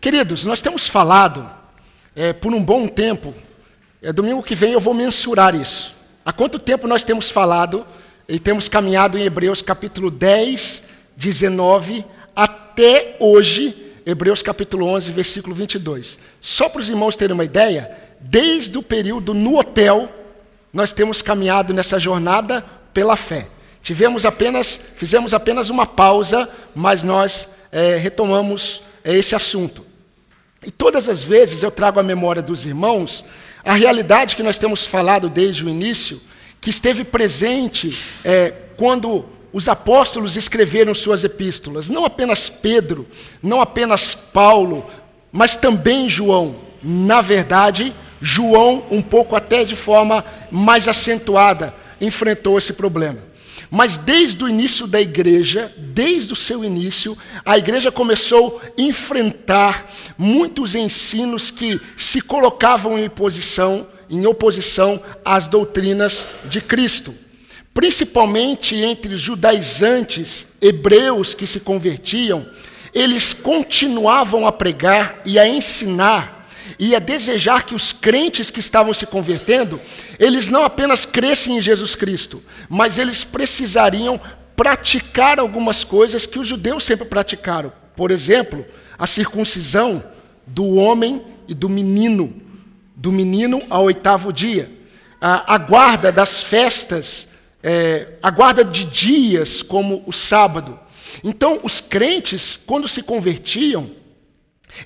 Queridos, nós temos falado é, por um bom tempo, é, domingo que vem eu vou mensurar isso. Há quanto tempo nós temos falado e temos caminhado em Hebreus capítulo 10, 19, até hoje, Hebreus capítulo 11, versículo 22. Só para os irmãos terem uma ideia, desde o período no hotel, nós temos caminhado nessa jornada pela fé. Tivemos apenas, fizemos apenas uma pausa, mas nós é, retomamos é, esse assunto. E todas as vezes eu trago à memória dos irmãos a realidade que nós temos falado desde o início, que esteve presente é, quando os apóstolos escreveram suas epístolas. Não apenas Pedro, não apenas Paulo, mas também João. Na verdade, João, um pouco até de forma mais acentuada, enfrentou esse problema. Mas desde o início da igreja, desde o seu início, a igreja começou a enfrentar muitos ensinos que se colocavam em oposição, em oposição às doutrinas de Cristo. Principalmente entre os judaizantes, hebreus que se convertiam, eles continuavam a pregar e a ensinar e a desejar que os crentes que estavam se convertendo, eles não apenas crescem em Jesus Cristo, mas eles precisariam praticar algumas coisas que os judeus sempre praticaram. Por exemplo, a circuncisão do homem e do menino, do menino ao oitavo dia, a, a guarda das festas, é, a guarda de dias, como o sábado. Então, os crentes, quando se convertiam,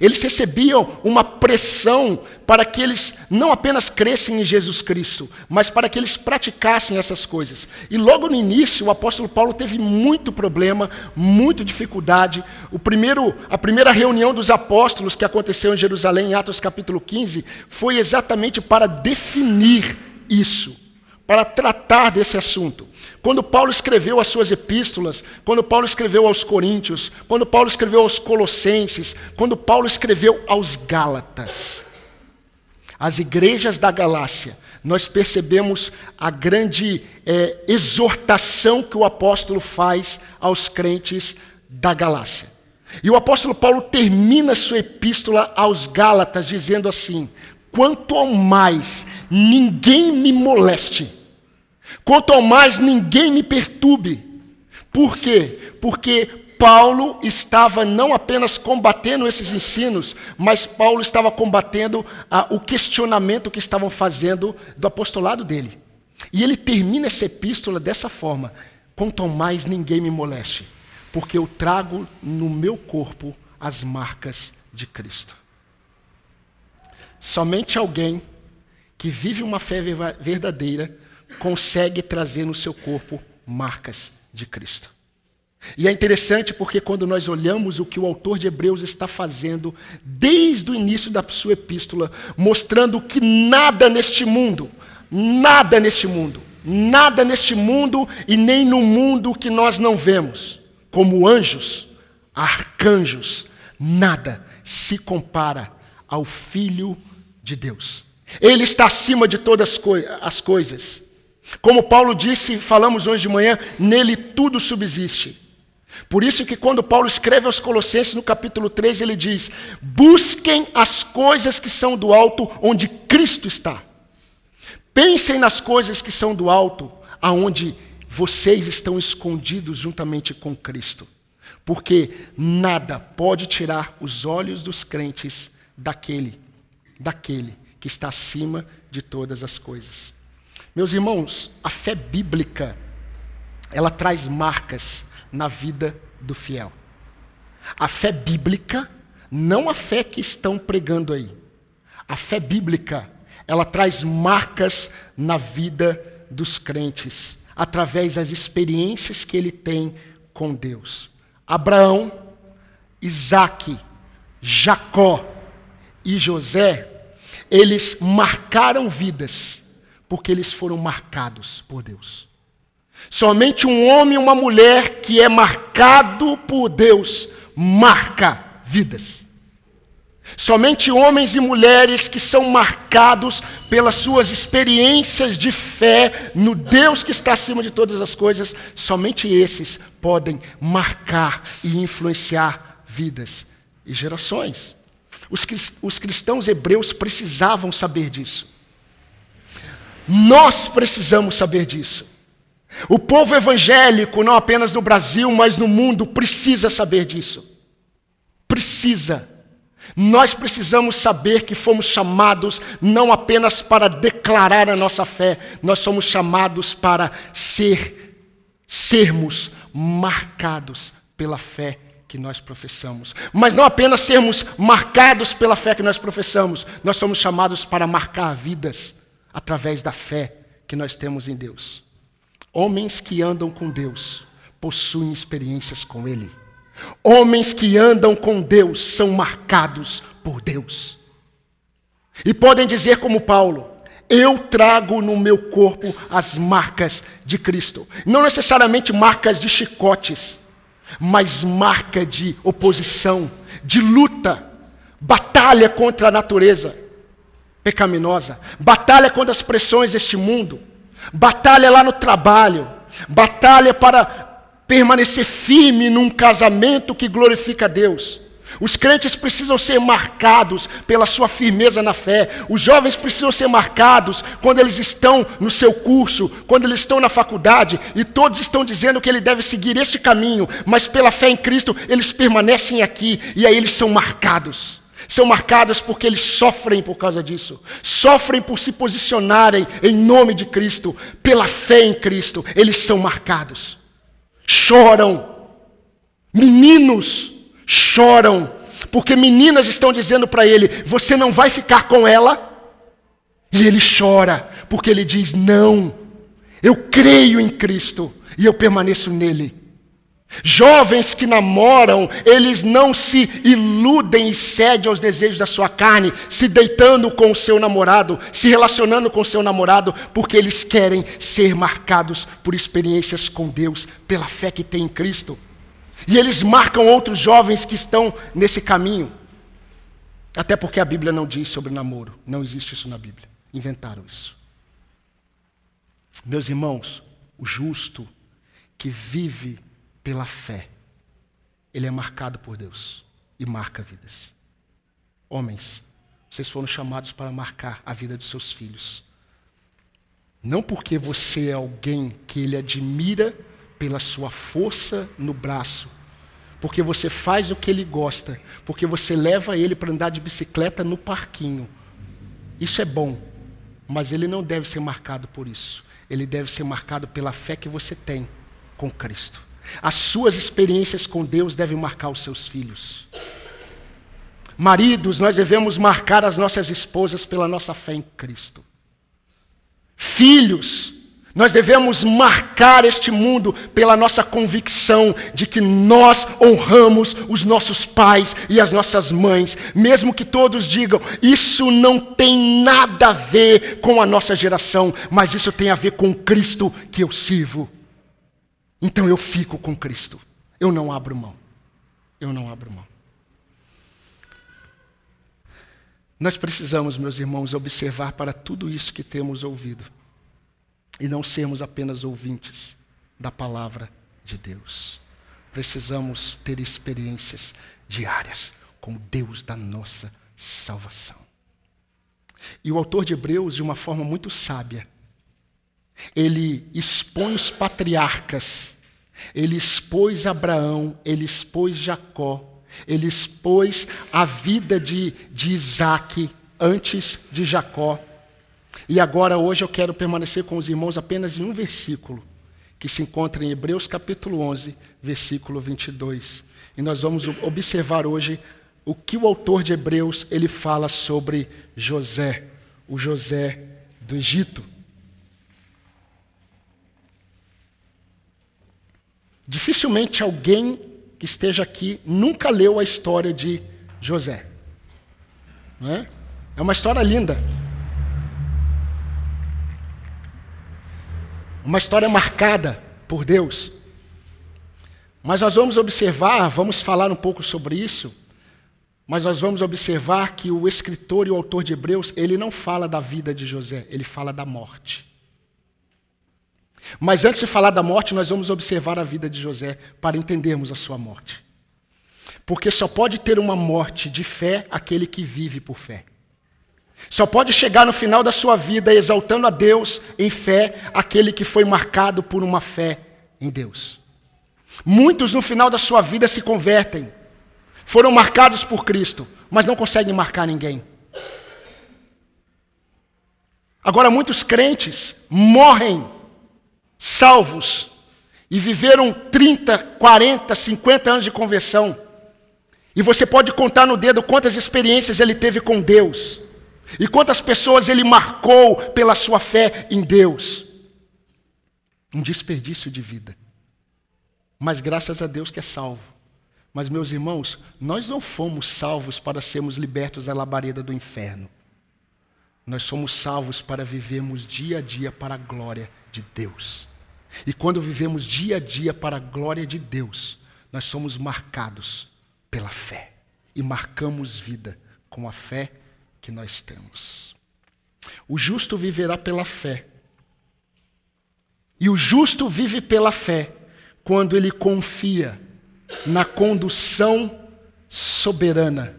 eles recebiam uma pressão para que eles não apenas crescem em Jesus Cristo, mas para que eles praticassem essas coisas. E logo no início, o apóstolo Paulo teve muito problema, muita dificuldade. O primeiro, a primeira reunião dos apóstolos que aconteceu em Jerusalém, em Atos capítulo 15, foi exatamente para definir isso, para tratar desse assunto. Quando Paulo escreveu as suas epístolas, quando Paulo escreveu aos Coríntios, quando Paulo escreveu aos Colossenses, quando Paulo escreveu aos Gálatas, as igrejas da Galácia, nós percebemos a grande é, exortação que o apóstolo faz aos crentes da Galácia. E o apóstolo Paulo termina sua epístola aos Gálatas dizendo assim: quanto mais, ninguém me moleste Quanto mais, ninguém me perturbe. Por quê? Porque Paulo estava não apenas combatendo esses ensinos, mas Paulo estava combatendo ah, o questionamento que estavam fazendo do apostolado dele. E ele termina essa epístola dessa forma: quanto mais ninguém me moleste, porque eu trago no meu corpo as marcas de Cristo. Somente alguém que vive uma fé verdadeira consegue trazer no seu corpo marcas de Cristo. E é interessante porque quando nós olhamos o que o autor de Hebreus está fazendo desde o início da sua epístola, mostrando que nada neste mundo, nada neste mundo, nada neste mundo e nem no mundo que nós não vemos, como anjos, arcanjos, nada se compara ao Filho de Deus. Ele está acima de todas as coisas. Como Paulo disse, falamos hoje de manhã, nele tudo subsiste. Por isso que quando Paulo escreve aos Colossenses no capítulo 3, ele diz: "Busquem as coisas que são do alto, onde Cristo está. Pensem nas coisas que são do alto, aonde vocês estão escondidos juntamente com Cristo. Porque nada pode tirar os olhos dos crentes daquele, daquele que está acima de todas as coisas." Meus irmãos, a fé bíblica, ela traz marcas na vida do fiel. A fé bíblica, não a fé que estão pregando aí. A fé bíblica, ela traz marcas na vida dos crentes, através das experiências que ele tem com Deus. Abraão, Isaac, Jacó e José, eles marcaram vidas porque eles foram marcados por Deus. Somente um homem e uma mulher que é marcado por Deus marca vidas. Somente homens e mulheres que são marcados pelas suas experiências de fé no Deus que está acima de todas as coisas, somente esses podem marcar e influenciar vidas e gerações. Os, os cristãos hebreus precisavam saber disso. Nós precisamos saber disso. O povo evangélico, não apenas no Brasil, mas no mundo, precisa saber disso. Precisa. Nós precisamos saber que fomos chamados não apenas para declarar a nossa fé, nós somos chamados para ser, sermos marcados pela fé que nós professamos. Mas não apenas sermos marcados pela fé que nós professamos, nós somos chamados para marcar vidas através da fé que nós temos em Deus. Homens que andam com Deus possuem experiências com Ele. Homens que andam com Deus são marcados por Deus. E podem dizer, como Paulo: Eu trago no meu corpo as marcas de Cristo. Não necessariamente marcas de chicotes, mas marca de oposição, de luta, batalha contra a natureza pecaminosa, batalha contra as pressões deste mundo, batalha lá no trabalho, batalha para permanecer firme num casamento que glorifica a Deus. Os crentes precisam ser marcados pela sua firmeza na fé. Os jovens precisam ser marcados quando eles estão no seu curso, quando eles estão na faculdade, e todos estão dizendo que ele deve seguir este caminho, mas pela fé em Cristo eles permanecem aqui e aí eles são marcados. São marcados porque eles sofrem por causa disso. Sofrem por se posicionarem em nome de Cristo, pela fé em Cristo. Eles são marcados. Choram. Meninos choram, porque meninas estão dizendo para ele: Você não vai ficar com ela? E ele chora, porque ele diz: Não, eu creio em Cristo e eu permaneço nele. Jovens que namoram, eles não se iludem e cedem aos desejos da sua carne, se deitando com o seu namorado, se relacionando com o seu namorado, porque eles querem ser marcados por experiências com Deus, pela fé que tem em Cristo. E eles marcam outros jovens que estão nesse caminho. Até porque a Bíblia não diz sobre namoro. Não existe isso na Bíblia. Inventaram isso. Meus irmãos, o justo que vive pela fé, ele é marcado por Deus e marca vidas. Homens, vocês foram chamados para marcar a vida dos seus filhos. Não porque você é alguém que ele admira pela sua força no braço, porque você faz o que ele gosta, porque você leva ele para andar de bicicleta no parquinho. Isso é bom, mas ele não deve ser marcado por isso. Ele deve ser marcado pela fé que você tem com Cristo. As suas experiências com Deus devem marcar os seus filhos. Maridos, nós devemos marcar as nossas esposas pela nossa fé em Cristo. Filhos, nós devemos marcar este mundo pela nossa convicção de que nós honramos os nossos pais e as nossas mães, mesmo que todos digam, isso não tem nada a ver com a nossa geração, mas isso tem a ver com Cristo que eu sirvo. Então eu fico com Cristo, eu não abro mão. Eu não abro mão. Nós precisamos, meus irmãos, observar para tudo isso que temos ouvido e não sermos apenas ouvintes da palavra de Deus. Precisamos ter experiências diárias com Deus da nossa salvação. E o autor de Hebreus, de uma forma muito sábia, ele expõe os patriarcas, ele expôs Abraão, ele expôs Jacó, ele expôs a vida de, de Isaac antes de Jacó e agora, hoje, eu quero permanecer com os irmãos apenas em um versículo, que se encontra em Hebreus capítulo 11, versículo 22. E nós vamos observar hoje o que o autor de Hebreus ele fala sobre José, o José do Egito. Dificilmente alguém que esteja aqui nunca leu a história de José. Não é? é uma história linda. Uma história marcada por Deus. Mas nós vamos observar, vamos falar um pouco sobre isso, mas nós vamos observar que o escritor e o autor de Hebreus, ele não fala da vida de José, ele fala da morte. Mas antes de falar da morte, nós vamos observar a vida de José para entendermos a sua morte. Porque só pode ter uma morte de fé aquele que vive por fé. Só pode chegar no final da sua vida exaltando a Deus em fé aquele que foi marcado por uma fé em Deus. Muitos no final da sua vida se convertem, foram marcados por Cristo, mas não conseguem marcar ninguém. Agora, muitos crentes morrem salvos e viveram 30, 40, 50 anos de conversão. E você pode contar no dedo quantas experiências ele teve com Deus. E quantas pessoas ele marcou pela sua fé em Deus? Um desperdício de vida. Mas graças a Deus que é salvo. Mas, meus irmãos, nós não fomos salvos para sermos libertos da labareda do inferno. Nós somos salvos para vivermos dia a dia para a glória de Deus. E quando vivemos dia a dia para a glória de Deus, nós somos marcados pela fé. E marcamos vida com a fé que nós temos. O justo viverá pela fé. E o justo vive pela fé quando ele confia na condução soberana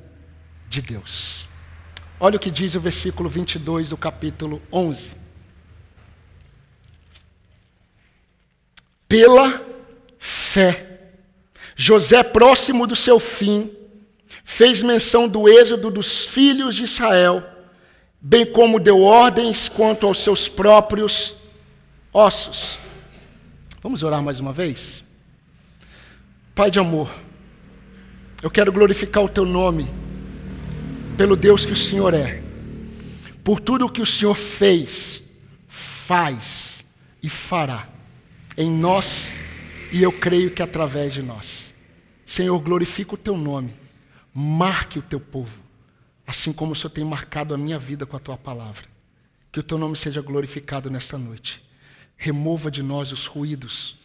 de Deus. Olha o que diz o versículo 22 do capítulo 11. Pela fé, José, próximo do seu fim, fez menção do êxodo dos filhos de Israel, bem como deu ordens quanto aos seus próprios ossos. Vamos orar mais uma vez? Pai de amor, eu quero glorificar o teu nome, pelo Deus que o Senhor é, por tudo o que o Senhor fez, faz e fará em nós e eu creio que através de nós. Senhor, glorifica o teu nome Marque o teu povo, assim como o Senhor tem marcado a minha vida com a tua palavra. Que o teu nome seja glorificado nesta noite. Remova de nós os ruídos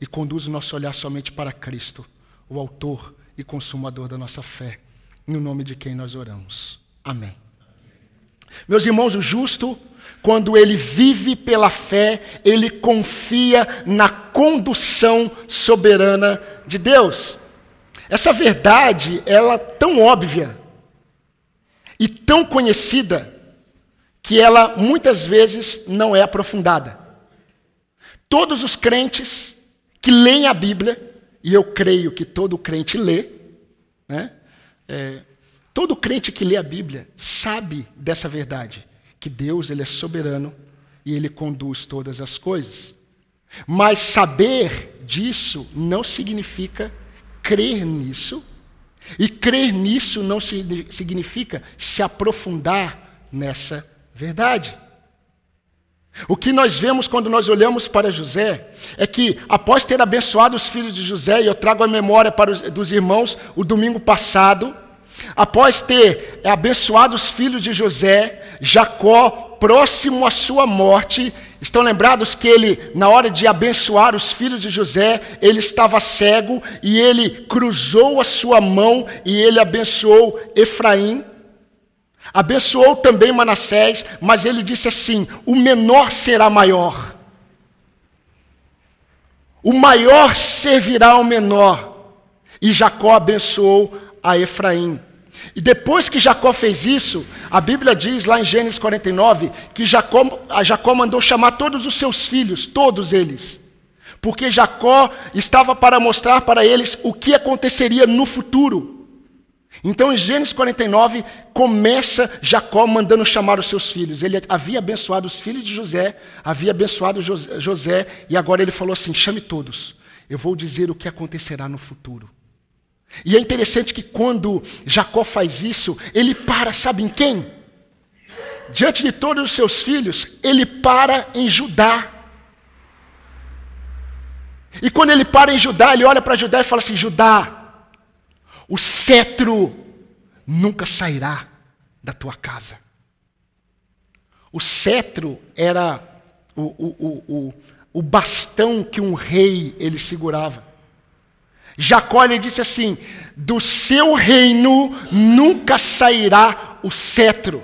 e conduza o nosso olhar somente para Cristo, o Autor e Consumador da nossa fé, no nome de quem nós oramos. Amém. Meus irmãos, o justo, quando ele vive pela fé, ele confia na condução soberana de Deus. Essa verdade, ela tão óbvia e tão conhecida que ela muitas vezes não é aprofundada. Todos os crentes que leem a Bíblia, e eu creio que todo crente lê, né? É, todo crente que lê a Bíblia sabe dessa verdade, que Deus ele é soberano e ele conduz todas as coisas. Mas saber disso não significa crer nisso. E crer nisso não significa se aprofundar nessa verdade. O que nós vemos quando nós olhamos para José é que, após ter abençoado os filhos de José, e eu trago a memória para os, dos irmãos o domingo passado, após ter abençoado os filhos de José, Jacó próximo à sua morte. Estão lembrados que ele, na hora de abençoar os filhos de José, ele estava cego e ele cruzou a sua mão e ele abençoou Efraim. Abençoou também Manassés, mas ele disse assim: o menor será maior. O maior servirá ao menor. E Jacó abençoou a Efraim. E depois que Jacó fez isso, a Bíblia diz lá em Gênesis 49 que Jacó, Jacó mandou chamar todos os seus filhos, todos eles. Porque Jacó estava para mostrar para eles o que aconteceria no futuro. Então em Gênesis 49 começa Jacó mandando chamar os seus filhos. Ele havia abençoado os filhos de José, havia abençoado José, e agora ele falou assim: chame todos, eu vou dizer o que acontecerá no futuro. E é interessante que quando Jacó faz isso, ele para, sabe em quem? Diante de todos os seus filhos, ele para em Judá. E quando ele para em Judá, ele olha para Judá e fala assim: Judá, o cetro nunca sairá da tua casa. O cetro era o, o, o, o, o bastão que um rei ele segurava. Jacó lhe disse assim: Do seu reino nunca sairá o cetro,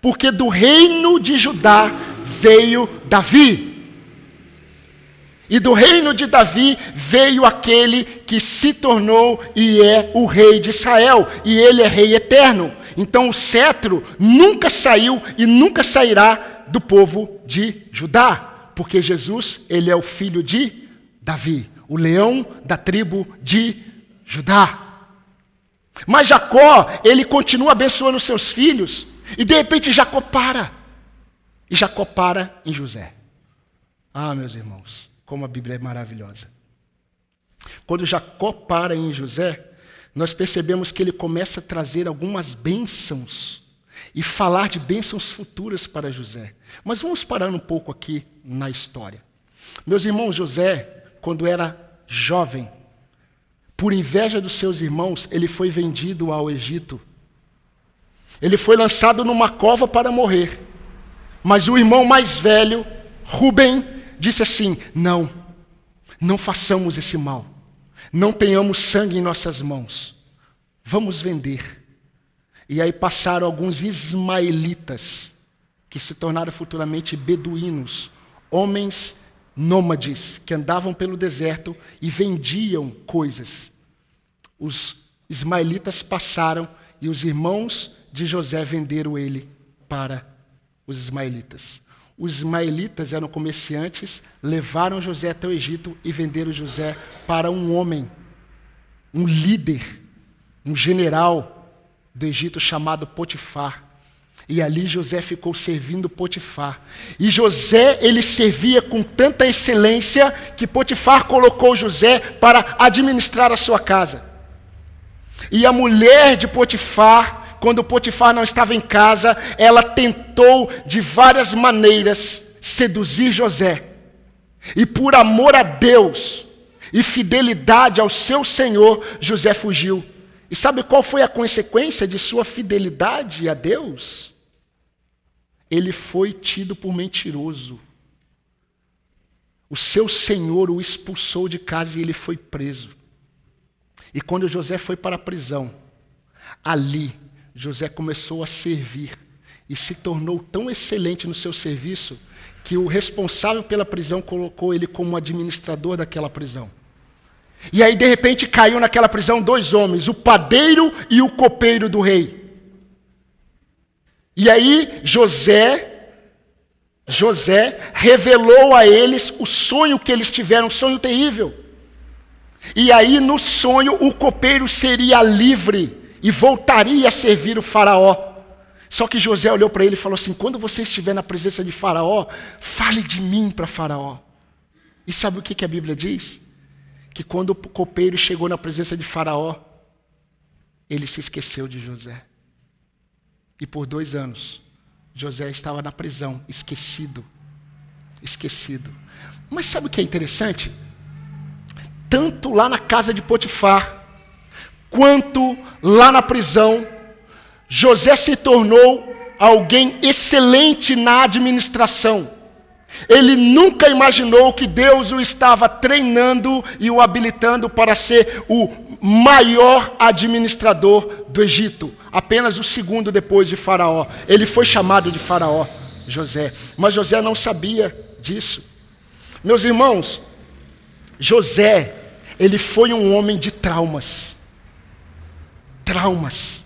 porque do reino de Judá veio Davi. E do reino de Davi veio aquele que se tornou e é o rei de Israel, e ele é rei eterno. Então o cetro nunca saiu e nunca sairá do povo de Judá, porque Jesus, ele é o filho de Davi, o leão da tribo de Judá. Mas Jacó, ele continua abençoando seus filhos, e de repente Jacó para. E Jacó para em José. Ah, meus irmãos, como a Bíblia é maravilhosa. Quando Jacó para em José, nós percebemos que ele começa a trazer algumas bênçãos e falar de bênçãos futuras para José. Mas vamos parar um pouco aqui na história. Meus irmãos, José, quando era jovem, por inveja dos seus irmãos, ele foi vendido ao Egito. Ele foi lançado numa cova para morrer. Mas o irmão mais velho, Rubem, disse assim: Não, não façamos esse mal. Não tenhamos sangue em nossas mãos. Vamos vender. E aí passaram alguns ismaelitas, que se tornaram futuramente beduínos, homens nômades, que andavam pelo deserto e vendiam coisas. Os ismaelitas passaram e os irmãos de José venderam ele para os ismaelitas. Os ismaelitas eram comerciantes, levaram José até o Egito e venderam José para um homem, um líder, um general do Egito chamado Potifar. E ali José ficou servindo Potifar. E José, ele servia com tanta excelência que Potifar colocou José para administrar a sua casa. E a mulher de Potifar quando Potifar não estava em casa, ela tentou de várias maneiras seduzir José. E por amor a Deus e fidelidade ao seu Senhor, José fugiu. E sabe qual foi a consequência de sua fidelidade a Deus? Ele foi tido por mentiroso. O seu senhor o expulsou de casa e ele foi preso. E quando José foi para a prisão, ali José começou a servir e se tornou tão excelente no seu serviço que o responsável pela prisão colocou ele como administrador daquela prisão. E aí, de repente, caiu naquela prisão dois homens, o padeiro e o copeiro do rei. E aí, José, José revelou a eles o sonho que eles tiveram, um sonho terrível. E aí, no sonho, o copeiro seria livre e voltaria a servir o Faraó. Só que José olhou para ele e falou assim: quando você estiver na presença de Faraó, fale de mim para Faraó. E sabe o que, que a Bíblia diz? Que quando o copeiro chegou na presença de Faraó, ele se esqueceu de José. E por dois anos, José estava na prisão, esquecido. Esquecido. Mas sabe o que é interessante? Tanto lá na casa de Potifar, quanto lá na prisão, José se tornou alguém excelente na administração. Ele nunca imaginou que Deus o estava treinando e o habilitando para ser o maior administrador do Egito, apenas o segundo depois de Faraó. Ele foi chamado de Faraó, José, mas José não sabia disso. Meus irmãos, José, ele foi um homem de traumas traumas.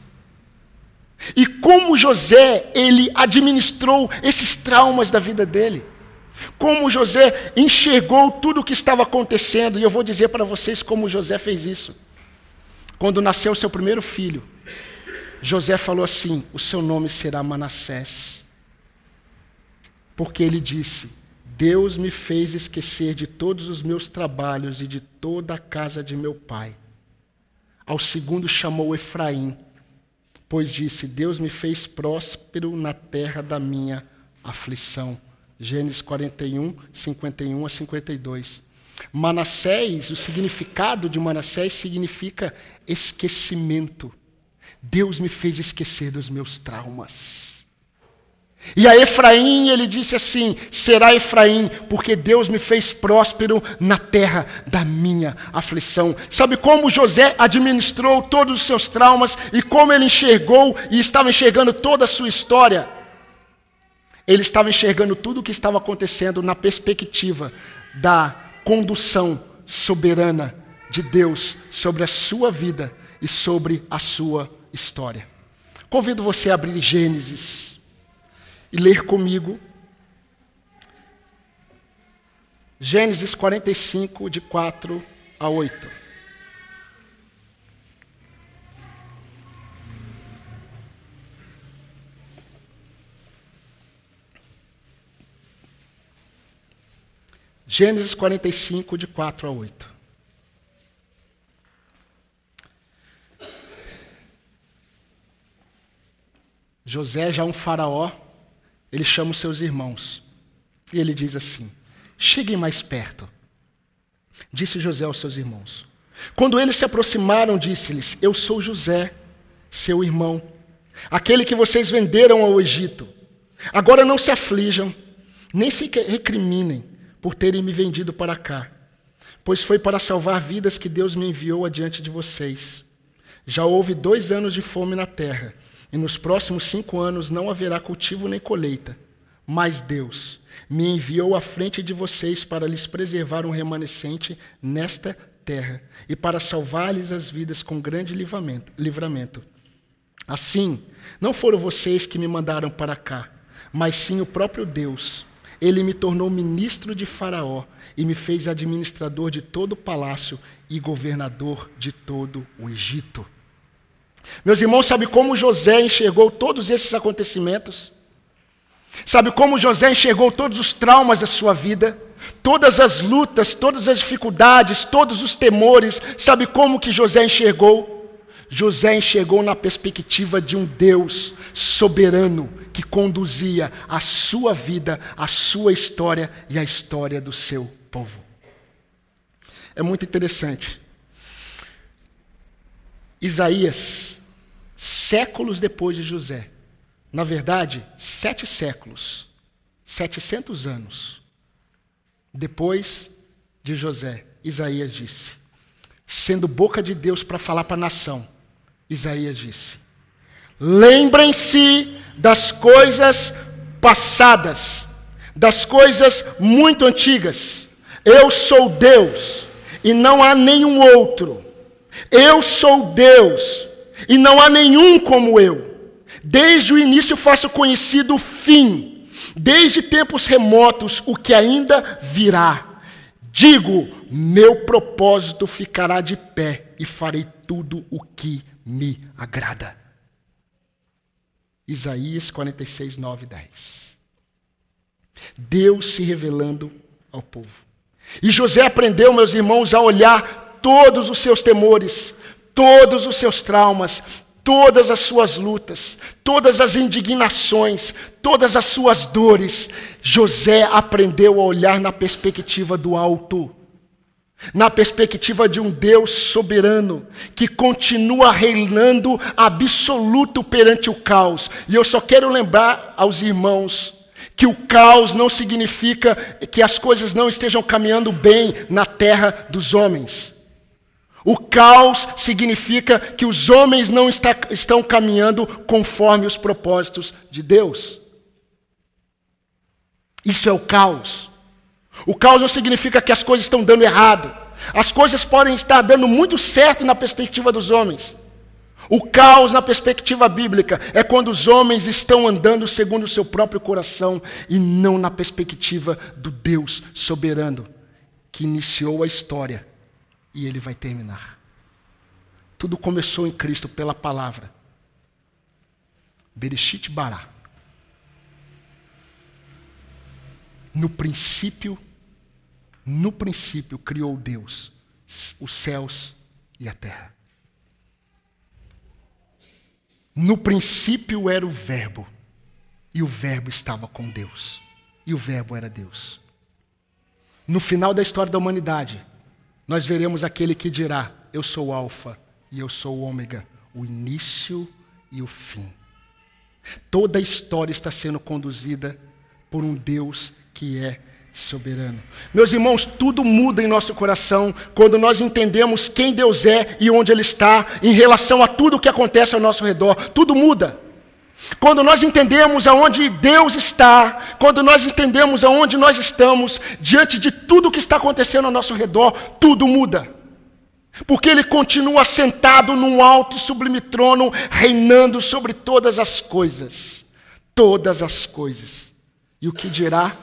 E como José, ele administrou esses traumas da vida dele. Como José enxergou tudo o que estava acontecendo, e eu vou dizer para vocês como José fez isso. Quando nasceu seu primeiro filho, José falou assim: O seu nome será Manassés. Porque ele disse: Deus me fez esquecer de todos os meus trabalhos e de toda a casa de meu pai. Ao segundo chamou Efraim, pois disse: Deus me fez próspero na terra da minha aflição. Gênesis 41, 51 a 52. Manassés, o significado de Manassés significa esquecimento. Deus me fez esquecer dos meus traumas. E a Efraim, ele disse assim: será Efraim, porque Deus me fez próspero na terra da minha aflição. Sabe como José administrou todos os seus traumas e como ele enxergou e estava enxergando toda a sua história? Ele estava enxergando tudo o que estava acontecendo na perspectiva da condução soberana de Deus sobre a sua vida e sobre a sua história. Convido você a abrir Gênesis e ler comigo Gênesis 45, de 4 a 8. Gênesis 45, de 4 a 8. José, já um faraó, ele chama os seus irmãos. E ele diz assim: Cheguem mais perto. Disse José aos seus irmãos. Quando eles se aproximaram, disse-lhes: Eu sou José, seu irmão, aquele que vocês venderam ao Egito. Agora não se aflijam, nem se recriminem por terem me vendido para cá, pois foi para salvar vidas que Deus me enviou adiante de vocês. Já houve dois anos de fome na terra, e nos próximos cinco anos não haverá cultivo nem colheita. Mas Deus me enviou à frente de vocês para lhes preservar um remanescente nesta terra e para salvar-lhes as vidas com grande livramento. Assim, não foram vocês que me mandaram para cá, mas sim o próprio Deus ele me tornou ministro de Faraó e me fez administrador de todo o palácio e governador de todo o Egito. Meus irmãos, sabe como José enxergou todos esses acontecimentos? Sabe como José enxergou todos os traumas da sua vida? Todas as lutas, todas as dificuldades, todos os temores, sabe como que José enxergou? José enxergou na perspectiva de um Deus soberano que conduzia a sua vida, a sua história e a história do seu povo. É muito interessante. Isaías, séculos depois de José, na verdade, sete séculos, setecentos anos depois de José, Isaías disse, sendo boca de Deus para falar para a nação, Isaías disse: Lembrem-se das coisas passadas, das coisas muito antigas. Eu sou Deus e não há nenhum outro. Eu sou Deus e não há nenhum como eu. Desde o início faço conhecido o fim, desde tempos remotos o que ainda virá. Digo, meu propósito ficará de pé e farei tudo o que me agrada. Isaías 46, 9 e 10. Deus se revelando ao povo. E José aprendeu, meus irmãos, a olhar todos os seus temores, todos os seus traumas, todas as suas lutas, todas as indignações, todas as suas dores. José aprendeu a olhar na perspectiva do alto na perspectiva de um Deus soberano que continua reinando absoluto perante o caos. E eu só quero lembrar aos irmãos que o caos não significa que as coisas não estejam caminhando bem na terra dos homens. O caos significa que os homens não está, estão caminhando conforme os propósitos de Deus. Isso é o caos. O caos significa que as coisas estão dando errado. As coisas podem estar dando muito certo na perspectiva dos homens. O caos, na perspectiva bíblica, é quando os homens estão andando segundo o seu próprio coração e não na perspectiva do Deus soberano que iniciou a história e ele vai terminar. Tudo começou em Cristo pela palavra. Bereshit Bará. No princípio no princípio criou Deus os céus e a terra. No princípio era o Verbo, e o Verbo estava com Deus, e o Verbo era Deus. No final da história da humanidade, nós veremos aquele que dirá: Eu sou o Alfa e eu sou o Ômega, o início e o fim. Toda a história está sendo conduzida por um Deus que é soberano. Meus irmãos, tudo muda em nosso coração quando nós entendemos quem Deus é e onde Ele está em relação a tudo o que acontece ao nosso redor. Tudo muda. Quando nós entendemos aonde Deus está, quando nós entendemos aonde nós estamos, diante de tudo que está acontecendo ao nosso redor, tudo muda. Porque Ele continua sentado num alto e sublime trono, reinando sobre todas as coisas. Todas as coisas. E o que dirá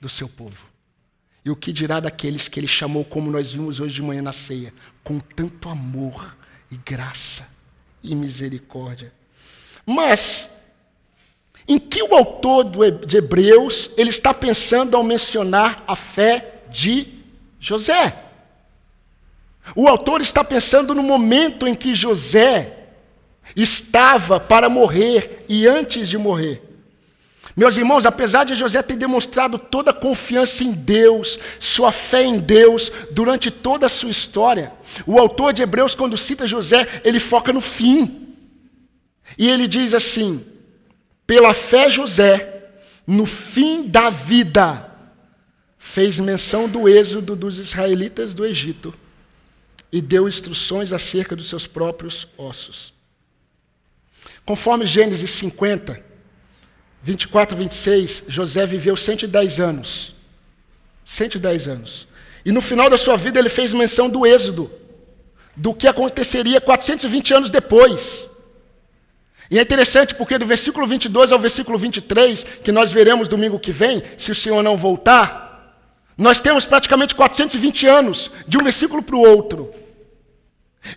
do seu povo? E o que dirá daqueles que Ele chamou, como nós vimos hoje de manhã na ceia, com tanto amor e graça e misericórdia? Mas, em que o autor de Hebreus ele está pensando ao mencionar a fé de José? O autor está pensando no momento em que José estava para morrer e antes de morrer. Meus irmãos, apesar de José ter demonstrado toda a confiança em Deus, sua fé em Deus durante toda a sua história, o autor de Hebreus, quando cita José, ele foca no fim. E ele diz assim: pela fé, José, no fim da vida, fez menção do êxodo dos israelitas do Egito e deu instruções acerca dos seus próprios ossos. Conforme Gênesis 50, 24 e 26, José viveu 110 anos. 110 anos. E no final da sua vida ele fez menção do êxodo, do que aconteceria 420 anos depois. E é interessante porque do versículo 22 ao versículo 23, que nós veremos domingo que vem, se o Senhor não voltar, nós temos praticamente 420 anos, de um versículo para o outro.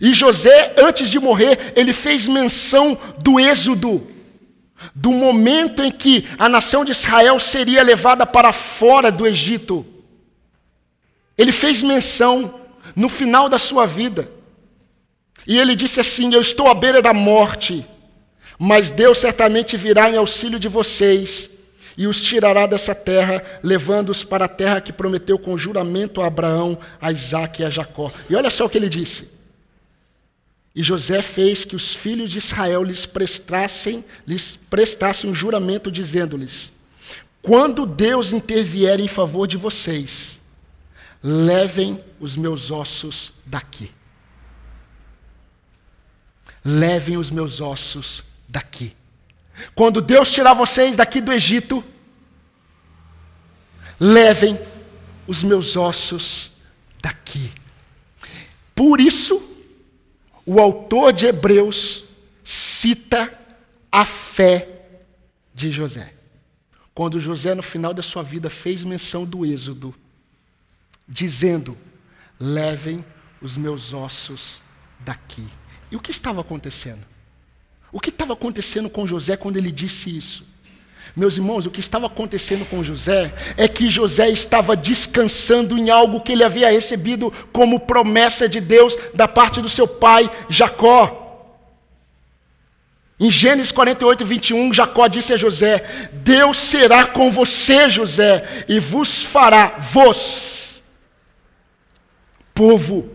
E José, antes de morrer, ele fez menção do êxodo, do momento em que a nação de Israel seria levada para fora do Egito. Ele fez menção no final da sua vida. E ele disse assim: Eu estou à beira da morte, mas Deus certamente virá em auxílio de vocês e os tirará dessa terra, levando-os para a terra que prometeu com juramento a Abraão, a Isaac e a Jacó. E olha só o que ele disse. E José fez que os filhos de Israel lhes prestassem, lhes prestassem um juramento, dizendo-lhes: Quando Deus intervier em favor de vocês, levem os meus ossos daqui. Levem os meus ossos daqui. Quando Deus tirar vocês daqui do Egito, levem os meus ossos daqui. Por isso, o autor de Hebreus cita a fé de José. Quando José, no final da sua vida, fez menção do Êxodo, dizendo: Levem os meus ossos daqui. E o que estava acontecendo? O que estava acontecendo com José quando ele disse isso? Meus irmãos, o que estava acontecendo com José é que José estava descansando em algo que ele havia recebido como promessa de Deus da parte do seu pai Jacó. Em Gênesis 48, 21, Jacó disse a José: Deus será com você, José, e vos fará, vos, povo,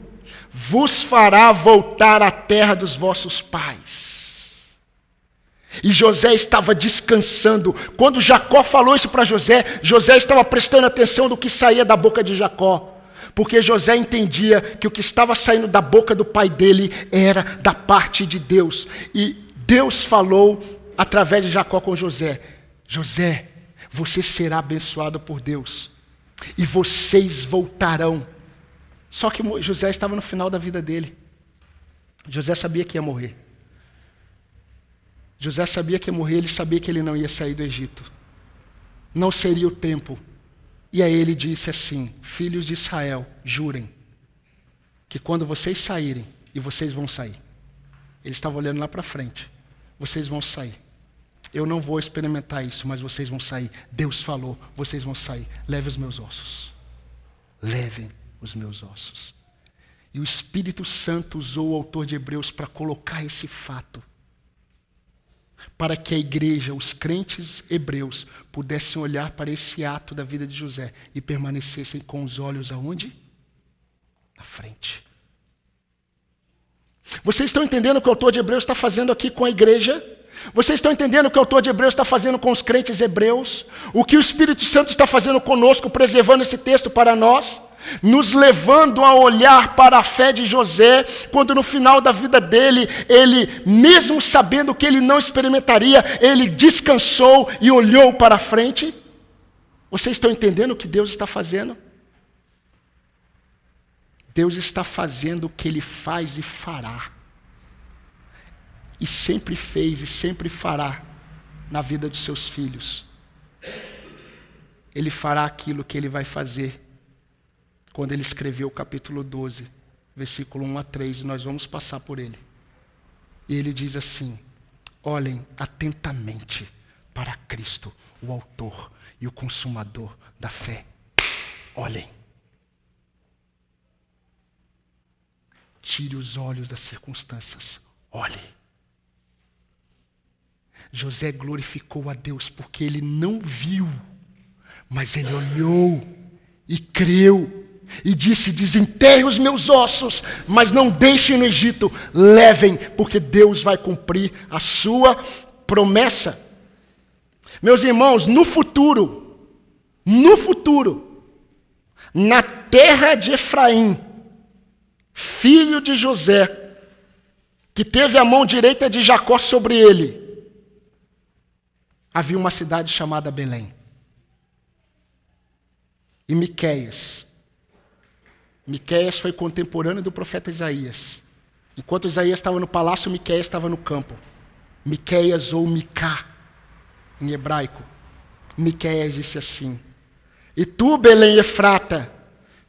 vos fará voltar à terra dos vossos pais. E José estava descansando. Quando Jacó falou isso para José, José estava prestando atenção do que saía da boca de Jacó. Porque José entendia que o que estava saindo da boca do pai dele era da parte de Deus. E Deus falou através de Jacó com José: José, você será abençoado por Deus. E vocês voltarão. Só que José estava no final da vida dele. José sabia que ia morrer. José sabia que ia morrer, ele sabia que ele não ia sair do Egito. Não seria o tempo. E aí ele disse assim: Filhos de Israel, jurem que quando vocês saírem, e vocês vão sair, ele estava olhando lá para frente, vocês vão sair. Eu não vou experimentar isso, mas vocês vão sair. Deus falou, vocês vão sair. Leve os meus ossos. Levem os meus ossos. E o Espírito Santo usou o autor de Hebreus para colocar esse fato para que a igreja, os crentes hebreus, pudessem olhar para esse ato da vida de José e permanecessem com os olhos aonde? Na frente. Vocês estão entendendo o que o autor de Hebreus está fazendo aqui com a igreja? Vocês estão entendendo o que o autor de Hebreus está fazendo com os crentes hebreus? O que o Espírito Santo está fazendo conosco, preservando esse texto para nós? Nos levando a olhar para a fé de José, quando no final da vida dele, ele, mesmo sabendo que ele não experimentaria, ele descansou e olhou para frente. Vocês estão entendendo o que Deus está fazendo? Deus está fazendo o que ele faz e fará. E sempre fez e sempre fará na vida dos seus filhos. Ele fará aquilo que ele vai fazer quando ele escreveu o capítulo 12, versículo 1 a 3, e nós vamos passar por ele. E ele diz assim: Olhem atentamente para Cristo, o Autor e o Consumador da fé. Olhem. Tire os olhos das circunstâncias. Olhe. José glorificou a Deus porque ele não viu, mas ele olhou e creu e disse: Desenterre os meus ossos, mas não deixem no Egito, levem, porque Deus vai cumprir a sua promessa. Meus irmãos, no futuro, no futuro, na terra de Efraim, filho de José, que teve a mão direita de Jacó sobre ele, havia uma cidade chamada Belém. E Miqueias, Miqueias foi contemporâneo do profeta Isaías. Enquanto Isaías estava no palácio, Miqueias estava no campo. Miqueias ou Micá, em hebraico. Miqueias disse assim: E tu, Belém Efrata,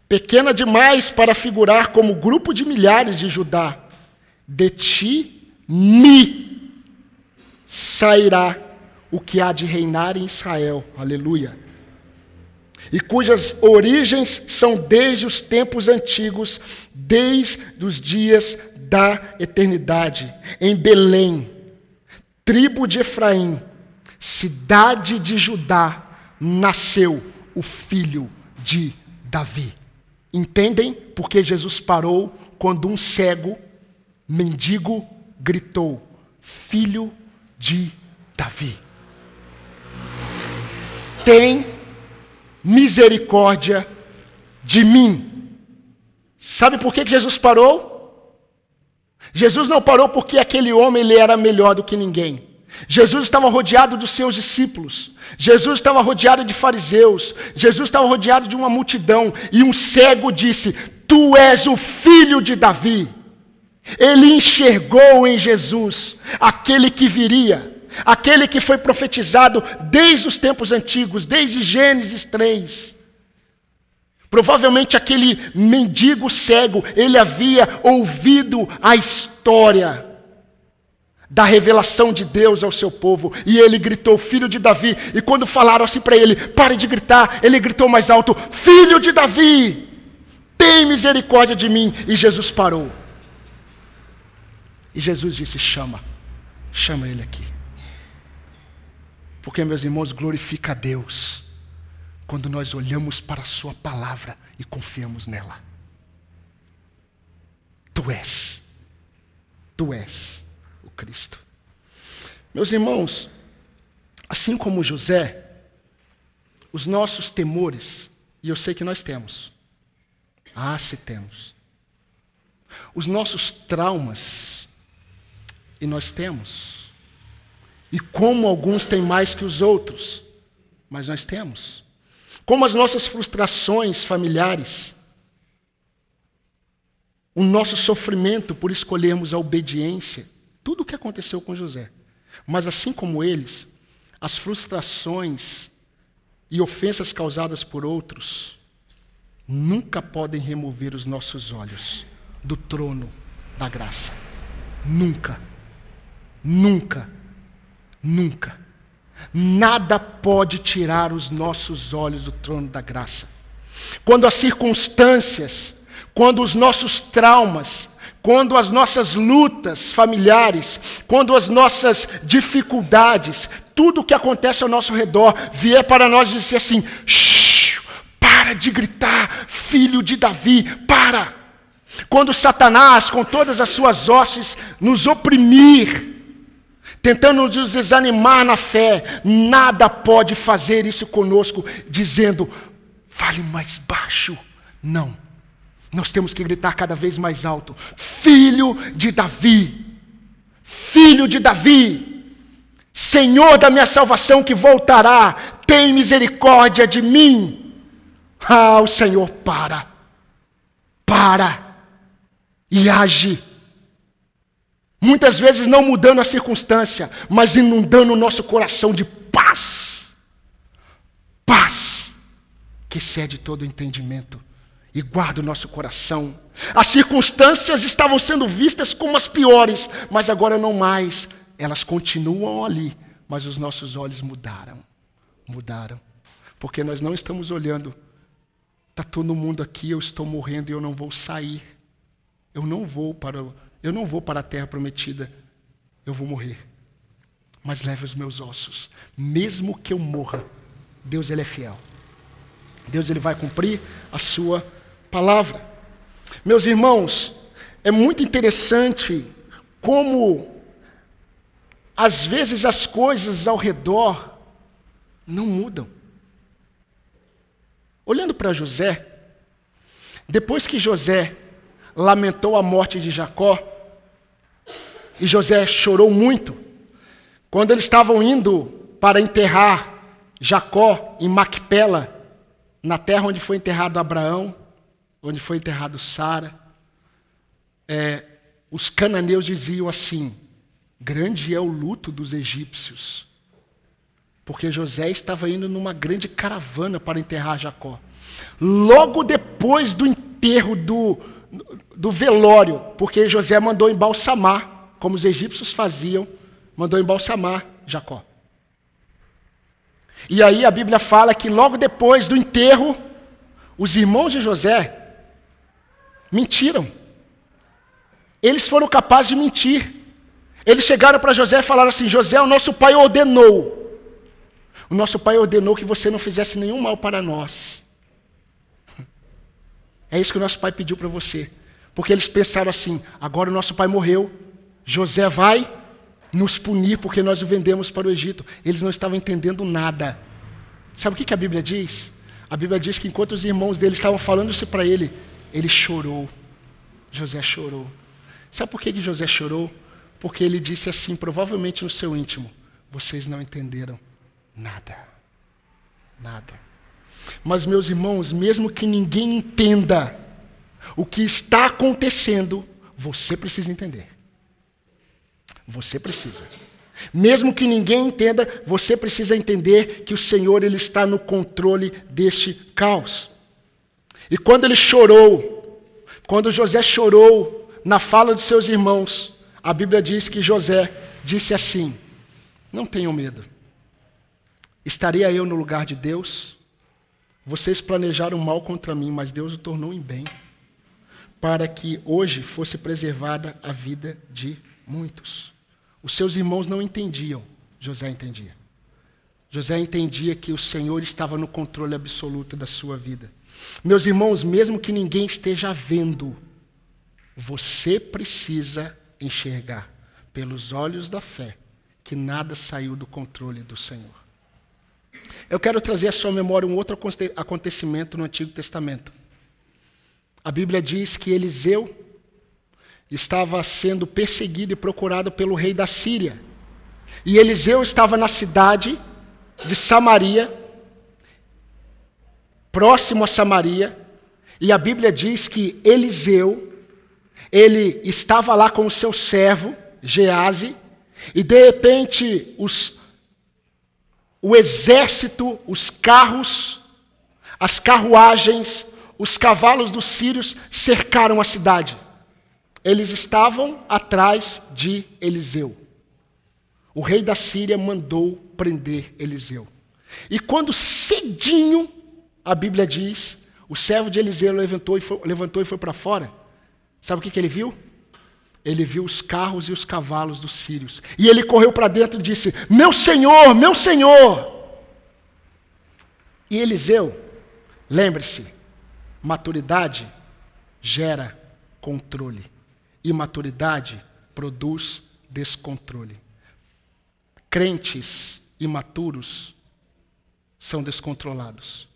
pequena demais para figurar como grupo de milhares de Judá, de ti me sairá o que há de reinar em Israel. Aleluia e cujas origens são desde os tempos antigos, desde os dias da eternidade. Em Belém, tribo de Efraim, cidade de Judá, nasceu o filho de Davi. Entendem porque Jesus parou quando um cego, mendigo, gritou: Filho de Davi. Tem misericórdia de mim. Sabe por que Jesus parou? Jesus não parou porque aquele homem ele era melhor do que ninguém. Jesus estava rodeado dos seus discípulos. Jesus estava rodeado de fariseus. Jesus estava rodeado de uma multidão. E um cego disse: Tu és o filho de Davi. Ele enxergou em Jesus aquele que viria aquele que foi profetizado desde os tempos antigos, desde Gênesis 3. Provavelmente aquele mendigo cego, ele havia ouvido a história da revelação de Deus ao seu povo, e ele gritou, filho de Davi, e quando falaram assim para ele, pare de gritar, ele gritou mais alto, filho de Davi, tem misericórdia de mim, e Jesus parou. E Jesus disse: chama, chama ele aqui. Porque, meus irmãos, glorifica a Deus quando nós olhamos para a Sua palavra e confiamos nela. Tu és, Tu és o Cristo. Meus irmãos, assim como José, os nossos temores, e eu sei que nós temos, ah, se temos, os nossos traumas, e nós temos, e como alguns têm mais que os outros, mas nós temos. Como as nossas frustrações familiares, o nosso sofrimento por escolhermos a obediência, tudo o que aconteceu com José. Mas assim como eles, as frustrações e ofensas causadas por outros nunca podem remover os nossos olhos do trono da graça. Nunca. Nunca Nunca. Nada pode tirar os nossos olhos do trono da graça. Quando as circunstâncias, quando os nossos traumas, quando as nossas lutas familiares, quando as nossas dificuldades, tudo o que acontece ao nosso redor vier para nós dizer assim: para de gritar, filho de Davi, para. Quando Satanás, com todas as suas hostes, nos oprimir, tentando nos desanimar na fé, nada pode fazer isso conosco, dizendo: fale mais baixo, Não. Nós temos que gritar cada vez mais alto: Filho de Davi, Filho de Davi, Senhor da minha salvação que voltará, tem misericórdia de mim. Ah, o Senhor para, para e age. Muitas vezes não mudando a circunstância, mas inundando o nosso coração de paz. Paz que cede todo entendimento e guarda o nosso coração. As circunstâncias estavam sendo vistas como as piores, mas agora não mais. Elas continuam ali, mas os nossos olhos mudaram. Mudaram. Porque nós não estamos olhando. Está todo mundo aqui, eu estou morrendo e eu não vou sair. Eu não vou para, eu não vou para a terra prometida. Eu vou morrer. Mas leve os meus ossos. Mesmo que eu morra, Deus ele é fiel. Deus ele vai cumprir a sua palavra. Meus irmãos, é muito interessante como às vezes as coisas ao redor não mudam. Olhando para José, depois que José lamentou a morte de Jacó, e José chorou muito, quando eles estavam indo para enterrar Jacó em Macpela, na terra onde foi enterrado Abraão, onde foi enterrado Sara, é, os cananeus diziam assim: grande é o luto dos egípcios, porque José estava indo numa grande caravana para enterrar Jacó. Logo depois do enterro do, do velório, porque José mandou embalsamar, como os egípcios faziam, mandou embalsamar Jacó. E aí a Bíblia fala que logo depois do enterro, os irmãos de José Mentiram. Eles foram capazes de mentir. Eles chegaram para José e falaram assim: José, o nosso pai ordenou. O nosso pai ordenou que você não fizesse nenhum mal para nós. É isso que o nosso pai pediu para você. Porque eles pensaram assim: agora o nosso pai morreu, José vai nos punir porque nós o vendemos para o Egito. Eles não estavam entendendo nada. Sabe o que a Bíblia diz? A Bíblia diz que enquanto os irmãos dele estavam falando isso para ele, ele chorou. José chorou. Sabe por que José chorou? Porque ele disse assim, provavelmente no seu íntimo: vocês não entenderam nada. Nada. Mas, meus irmãos, mesmo que ninguém entenda o que está acontecendo, você precisa entender. Você precisa. Mesmo que ninguém entenda, você precisa entender que o Senhor ele está no controle deste caos. E quando ele chorou, quando José chorou na fala dos seus irmãos, a Bíblia diz que José disse assim: Não tenham medo. Estaria eu no lugar de Deus? Vocês planejaram mal contra mim, mas Deus o tornou em bem, para que hoje fosse preservada a vida de muitos. Os seus irmãos não entendiam, José entendia. José entendia que o Senhor estava no controle absoluto da sua vida. Meus irmãos, mesmo que ninguém esteja vendo, você precisa enxergar pelos olhos da fé que nada saiu do controle do Senhor. Eu quero trazer à sua memória um outro acontecimento no Antigo Testamento. A Bíblia diz que Eliseu estava sendo perseguido e procurado pelo rei da Síria. E Eliseu estava na cidade de Samaria próximo a Samaria, e a Bíblia diz que Eliseu, ele estava lá com o seu servo, Gease, e de repente os, o exército, os carros, as carruagens, os cavalos dos sírios cercaram a cidade. Eles estavam atrás de Eliseu. O rei da Síria mandou prender Eliseu. E quando cedinho a Bíblia diz, o servo de Eliseu levantou e foi, levantou e foi para fora. Sabe o que, que ele viu? Ele viu os carros e os cavalos dos sírios. E ele correu para dentro e disse: Meu senhor, meu senhor! E Eliseu, lembre-se, maturidade gera controle. Imaturidade produz descontrole. Crentes imaturos são descontrolados.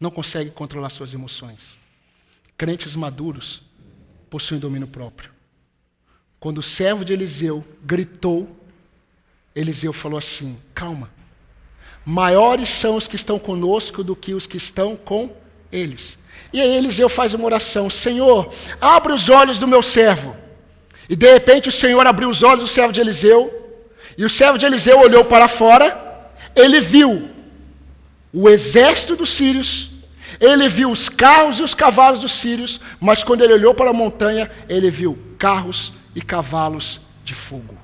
não consegue controlar suas emoções. Crentes maduros possuem domínio próprio. Quando o servo de Eliseu gritou, Eliseu falou assim: calma, maiores são os que estão conosco do que os que estão com eles. E aí Eliseu faz uma oração: Senhor, abre os olhos do meu servo. E de repente o Senhor abriu os olhos do servo de Eliseu, e o servo de Eliseu olhou para fora, ele viu o exército dos sírios, ele viu os carros e os cavalos dos sírios, mas quando ele olhou para a montanha, ele viu carros e cavalos de fogo.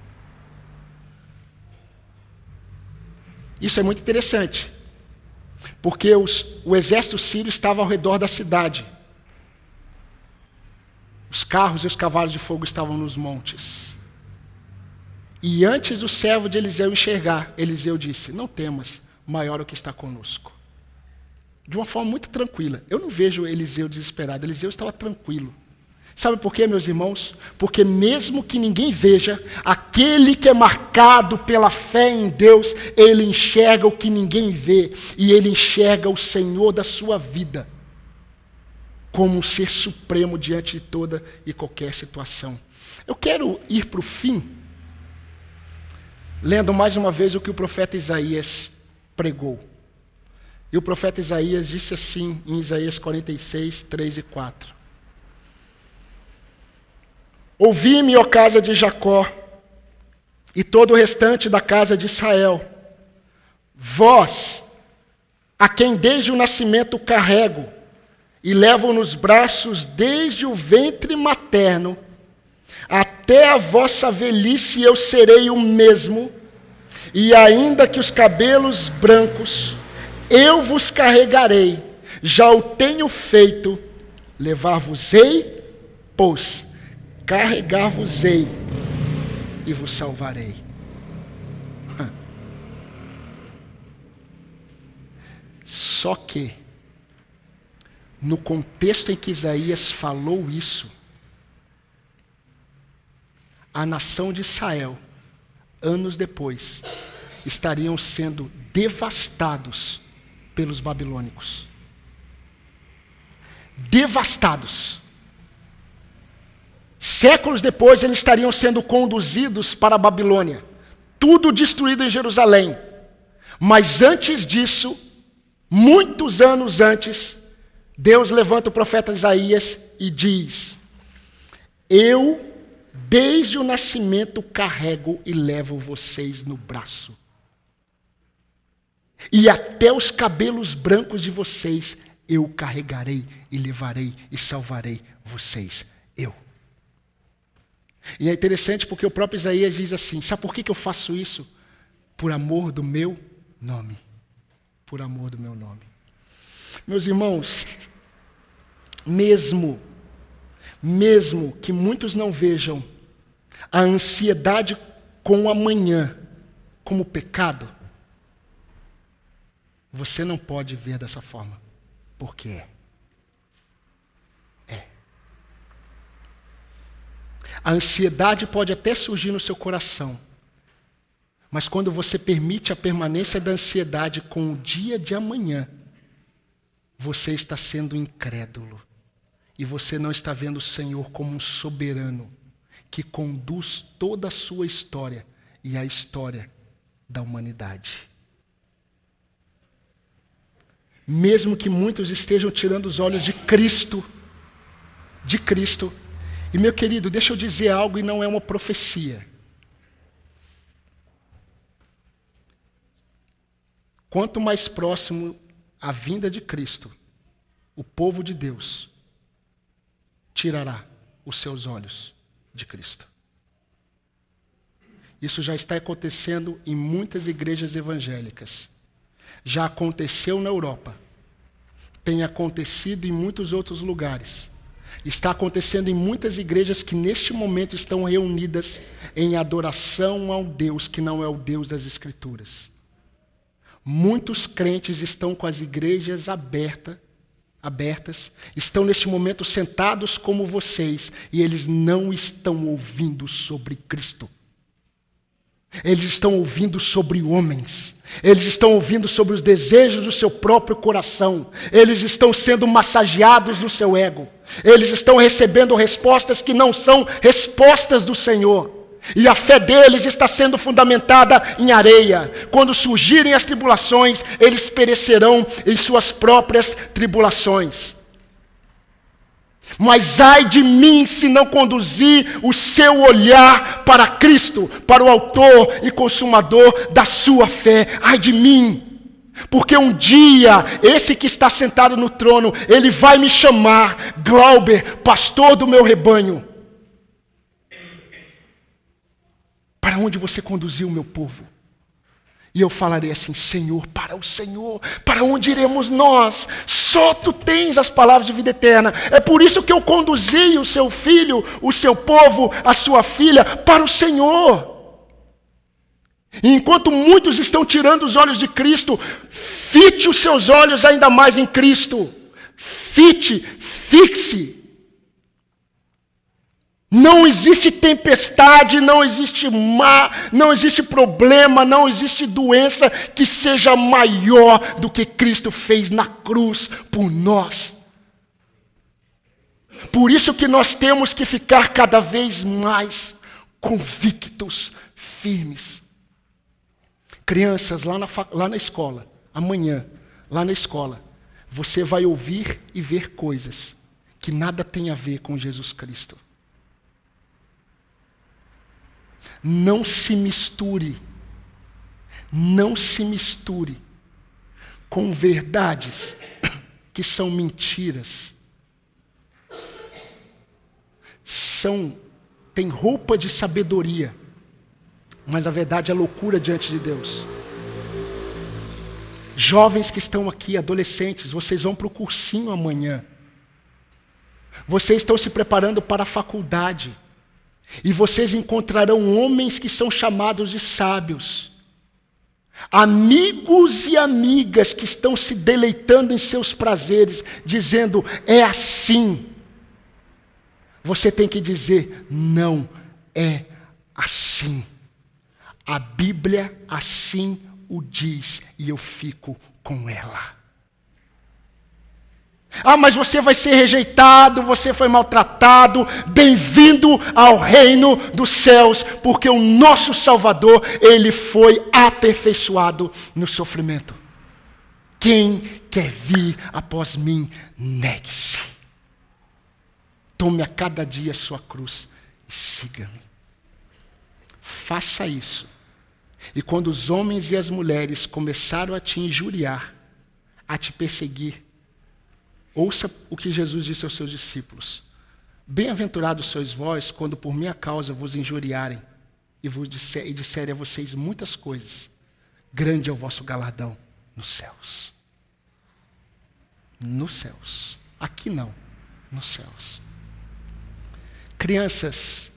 Isso é muito interessante, porque os, o exército sírio estava ao redor da cidade. Os carros e os cavalos de fogo estavam nos montes. E antes do servo de Eliseu enxergar, Eliseu disse: Não temas, maior é o que está conosco. De uma forma muito tranquila. Eu não vejo Eliseu desesperado, Eliseu estava tranquilo. Sabe por quê, meus irmãos? Porque mesmo que ninguém veja, aquele que é marcado pela fé em Deus, ele enxerga o que ninguém vê, e ele enxerga o Senhor da sua vida como um ser supremo diante de toda e qualquer situação. Eu quero ir para o fim, lendo mais uma vez o que o profeta Isaías pregou. E o profeta Isaías disse assim em Isaías 46, 3 e 4. Ouvi-me, ó casa de Jacó, e todo o restante da casa de Israel, vós, a quem desde o nascimento carrego, e levo nos braços desde o ventre materno, até a vossa velhice eu serei o mesmo, e ainda que os cabelos brancos, eu vos carregarei, já o tenho feito, levar-vos-ei, pois carregar-vos-ei e vos salvarei. Só que, no contexto em que Isaías falou isso, a nação de Israel, anos depois, estariam sendo devastados pelos babilônicos. Devastados. Séculos depois, eles estariam sendo conduzidos para a Babilônia. Tudo destruído em Jerusalém. Mas antes disso, muitos anos antes, Deus levanta o profeta Isaías e diz: Eu, desde o nascimento, carrego e levo vocês no braço. E até os cabelos brancos de vocês eu carregarei e levarei e salvarei vocês. Eu. E é interessante porque o próprio Isaías diz assim: sabe por que, que eu faço isso? Por amor do meu nome. Por amor do meu nome. Meus irmãos, mesmo, mesmo que muitos não vejam a ansiedade com o amanhã como pecado, você não pode ver dessa forma, porque é. A ansiedade pode até surgir no seu coração, mas quando você permite a permanência da ansiedade com o dia de amanhã, você está sendo incrédulo e você não está vendo o Senhor como um soberano que conduz toda a sua história e a história da humanidade. Mesmo que muitos estejam tirando os olhos de Cristo, de Cristo, e meu querido, deixa eu dizer algo e não é uma profecia. Quanto mais próximo a vinda de Cristo, o povo de Deus tirará os seus olhos de Cristo. Isso já está acontecendo em muitas igrejas evangélicas. Já aconteceu na Europa. Tem acontecido em muitos outros lugares. Está acontecendo em muitas igrejas que neste momento estão reunidas em adoração ao Deus que não é o Deus das Escrituras. Muitos crentes estão com as igrejas aberta, abertas, estão neste momento sentados como vocês e eles não estão ouvindo sobre Cristo. Eles estão ouvindo sobre homens. Eles estão ouvindo sobre os desejos do seu próprio coração. Eles estão sendo massageados no seu ego. Eles estão recebendo respostas que não são respostas do Senhor. E a fé deles está sendo fundamentada em areia. Quando surgirem as tribulações, eles perecerão em suas próprias tribulações. Mas ai de mim se não conduzir o seu olhar para Cristo, para o Autor e Consumador da sua fé. Ai de mim. Porque um dia, esse que está sentado no trono, ele vai me chamar, Glauber, pastor do meu rebanho. Para onde você conduziu o meu povo? E eu falarei assim: Senhor, para o Senhor, para onde iremos nós? Só tu tens as palavras de vida eterna. É por isso que eu conduzi o seu filho, o seu povo, a sua filha, para o Senhor. E enquanto muitos estão tirando os olhos de Cristo, fite os seus olhos ainda mais em Cristo. Fite, fixe não existe tempestade, não existe mar, não existe problema, não existe doença que seja maior do que Cristo fez na cruz por nós. Por isso que nós temos que ficar cada vez mais convictos, firmes. Crianças, lá na, lá na escola, amanhã, lá na escola, você vai ouvir e ver coisas que nada tem a ver com Jesus Cristo. Não se misture, não se misture com verdades que são mentiras. São tem roupa de sabedoria, mas a verdade é loucura diante de Deus. Jovens que estão aqui, adolescentes, vocês vão para o cursinho amanhã. Vocês estão se preparando para a faculdade. E vocês encontrarão homens que são chamados de sábios, amigos e amigas que estão se deleitando em seus prazeres, dizendo: é assim. Você tem que dizer: não é assim. A Bíblia assim o diz e eu fico com ela. Ah, mas você vai ser rejeitado, você foi maltratado. Bem-vindo ao reino dos céus, porque o nosso Salvador, ele foi aperfeiçoado no sofrimento. Quem quer vir após mim, negue-se. Tome a cada dia a sua cruz e siga-me. Faça isso. E quando os homens e as mulheres começaram a te injuriar, a te perseguir, Ouça o que Jesus disse aos seus discípulos: Bem-aventurados sois vós quando por minha causa vos injuriarem e, vos disser, e disserem a vocês muitas coisas. Grande é o vosso galardão nos céus. Nos céus. Aqui não, nos céus. Crianças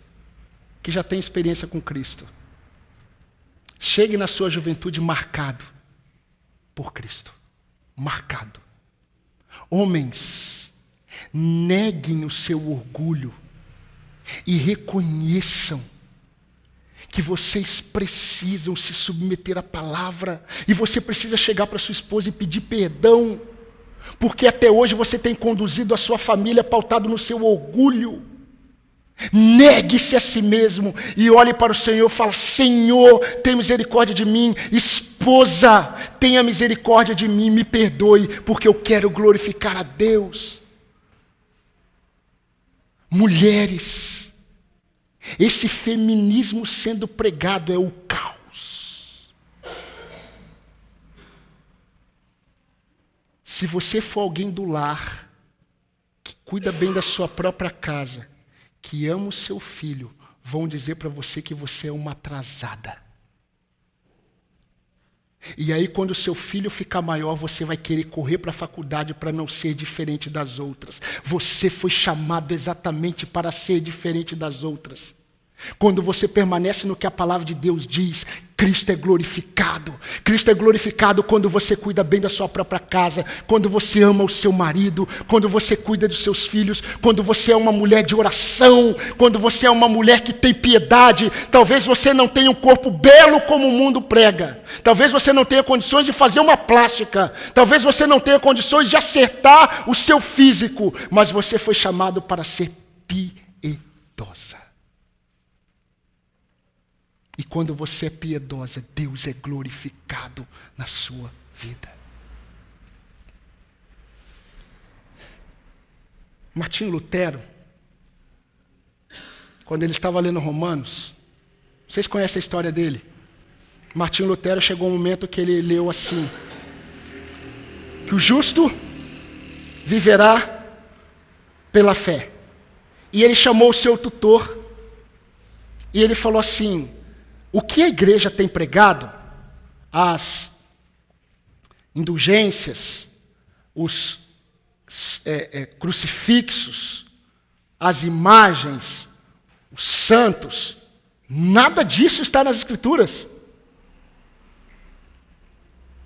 que já têm experiência com Cristo, chegue na sua juventude marcado por Cristo. Marcado. Homens, neguem o seu orgulho e reconheçam que vocês precisam se submeter à palavra e você precisa chegar para sua esposa e pedir perdão, porque até hoje você tem conduzido a sua família pautado no seu orgulho. Negue-se a si mesmo e olhe para o Senhor fale: Senhor, tem misericórdia de mim. Esposa, tenha misericórdia de mim, me perdoe, porque eu quero glorificar a Deus. Mulheres, esse feminismo sendo pregado é o caos. Se você for alguém do lar, que cuida bem da sua própria casa, que ama o seu filho vão dizer para você que você é uma atrasada. E aí, quando seu filho ficar maior, você vai querer correr para a faculdade para não ser diferente das outras. Você foi chamado exatamente para ser diferente das outras. Quando você permanece no que a palavra de Deus diz, Cristo é glorificado. Cristo é glorificado quando você cuida bem da sua própria casa, quando você ama o seu marido, quando você cuida dos seus filhos, quando você é uma mulher de oração, quando você é uma mulher que tem piedade. Talvez você não tenha um corpo belo como o mundo prega. Talvez você não tenha condições de fazer uma plástica. Talvez você não tenha condições de acertar o seu físico, mas você foi chamado para ser piedosa. Quando você é piedosa, Deus é glorificado na sua vida. Martinho Lutero, quando ele estava lendo Romanos, vocês conhecem a história dele? Martinho Lutero chegou um momento que ele leu assim: que o justo viverá pela fé. E ele chamou o seu tutor e ele falou assim: o que a igreja tem pregado, as indulgências, os é, é, crucifixos, as imagens, os santos, nada disso está nas Escrituras.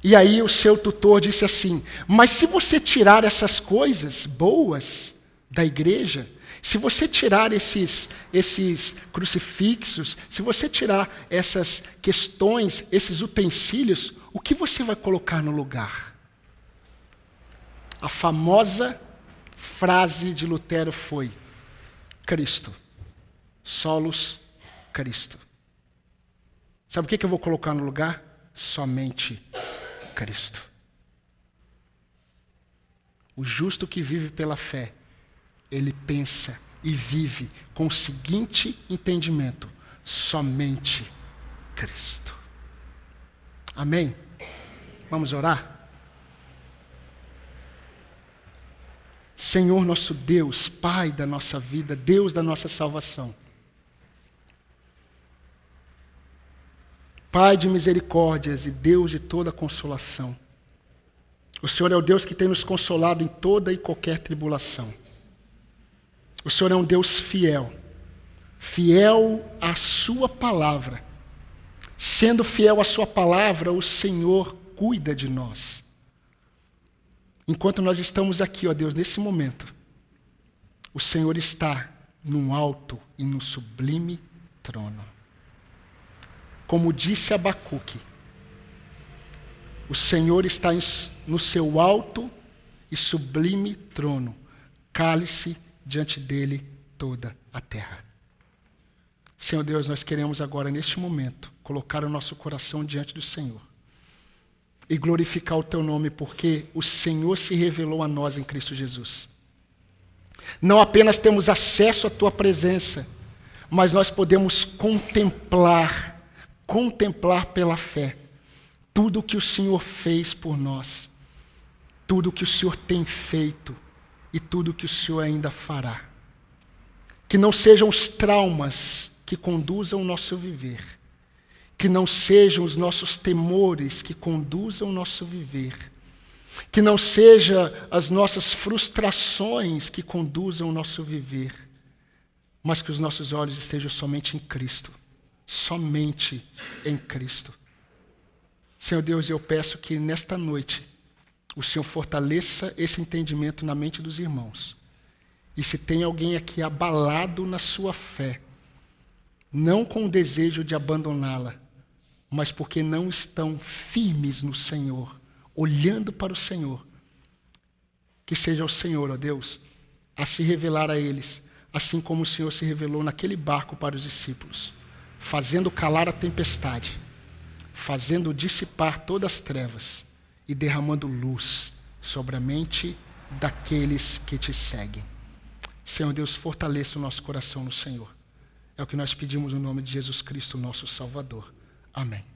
E aí o seu tutor disse assim: Mas se você tirar essas coisas boas da igreja, se você tirar esses, esses crucifixos, se você tirar essas questões, esses utensílios, o que você vai colocar no lugar? A famosa frase de Lutero foi: Cristo. Solos Cristo. Sabe o que eu vou colocar no lugar? Somente Cristo. O justo que vive pela fé ele pensa e vive com o seguinte entendimento: somente Cristo. Amém? Vamos orar? Senhor nosso Deus, Pai da nossa vida, Deus da nossa salvação. Pai de misericórdias e Deus de toda consolação. O Senhor é o Deus que tem nos consolado em toda e qualquer tribulação. O Senhor é um Deus fiel, fiel à Sua palavra. Sendo fiel à Sua palavra, o Senhor cuida de nós. Enquanto nós estamos aqui, ó Deus, nesse momento, o Senhor está num alto e num sublime trono. Como disse Abacuque, o Senhor está no seu alto e sublime trono. Cale-se diante dele toda a terra. Senhor Deus, nós queremos agora, neste momento, colocar o nosso coração diante do Senhor e glorificar o teu nome, porque o Senhor se revelou a nós em Cristo Jesus. Não apenas temos acesso à tua presença, mas nós podemos contemplar, contemplar pela fé, tudo o que o Senhor fez por nós, tudo o que o Senhor tem feito e tudo que o Senhor ainda fará. Que não sejam os traumas que conduzam o nosso viver, que não sejam os nossos temores que conduzam o nosso viver, que não sejam as nossas frustrações que conduzam o nosso viver, mas que os nossos olhos estejam somente em Cristo, somente em Cristo. Senhor Deus, eu peço que nesta noite o Senhor fortaleça esse entendimento na mente dos irmãos. E se tem alguém aqui abalado na sua fé, não com o desejo de abandoná-la, mas porque não estão firmes no Senhor, olhando para o Senhor, que seja o Senhor, ó Deus, a se revelar a eles, assim como o Senhor se revelou naquele barco para os discípulos, fazendo calar a tempestade, fazendo dissipar todas as trevas e derramando luz sobre a mente daqueles que te seguem. Senhor Deus, fortaleça o nosso coração no Senhor. É o que nós pedimos no nome de Jesus Cristo, nosso Salvador. Amém.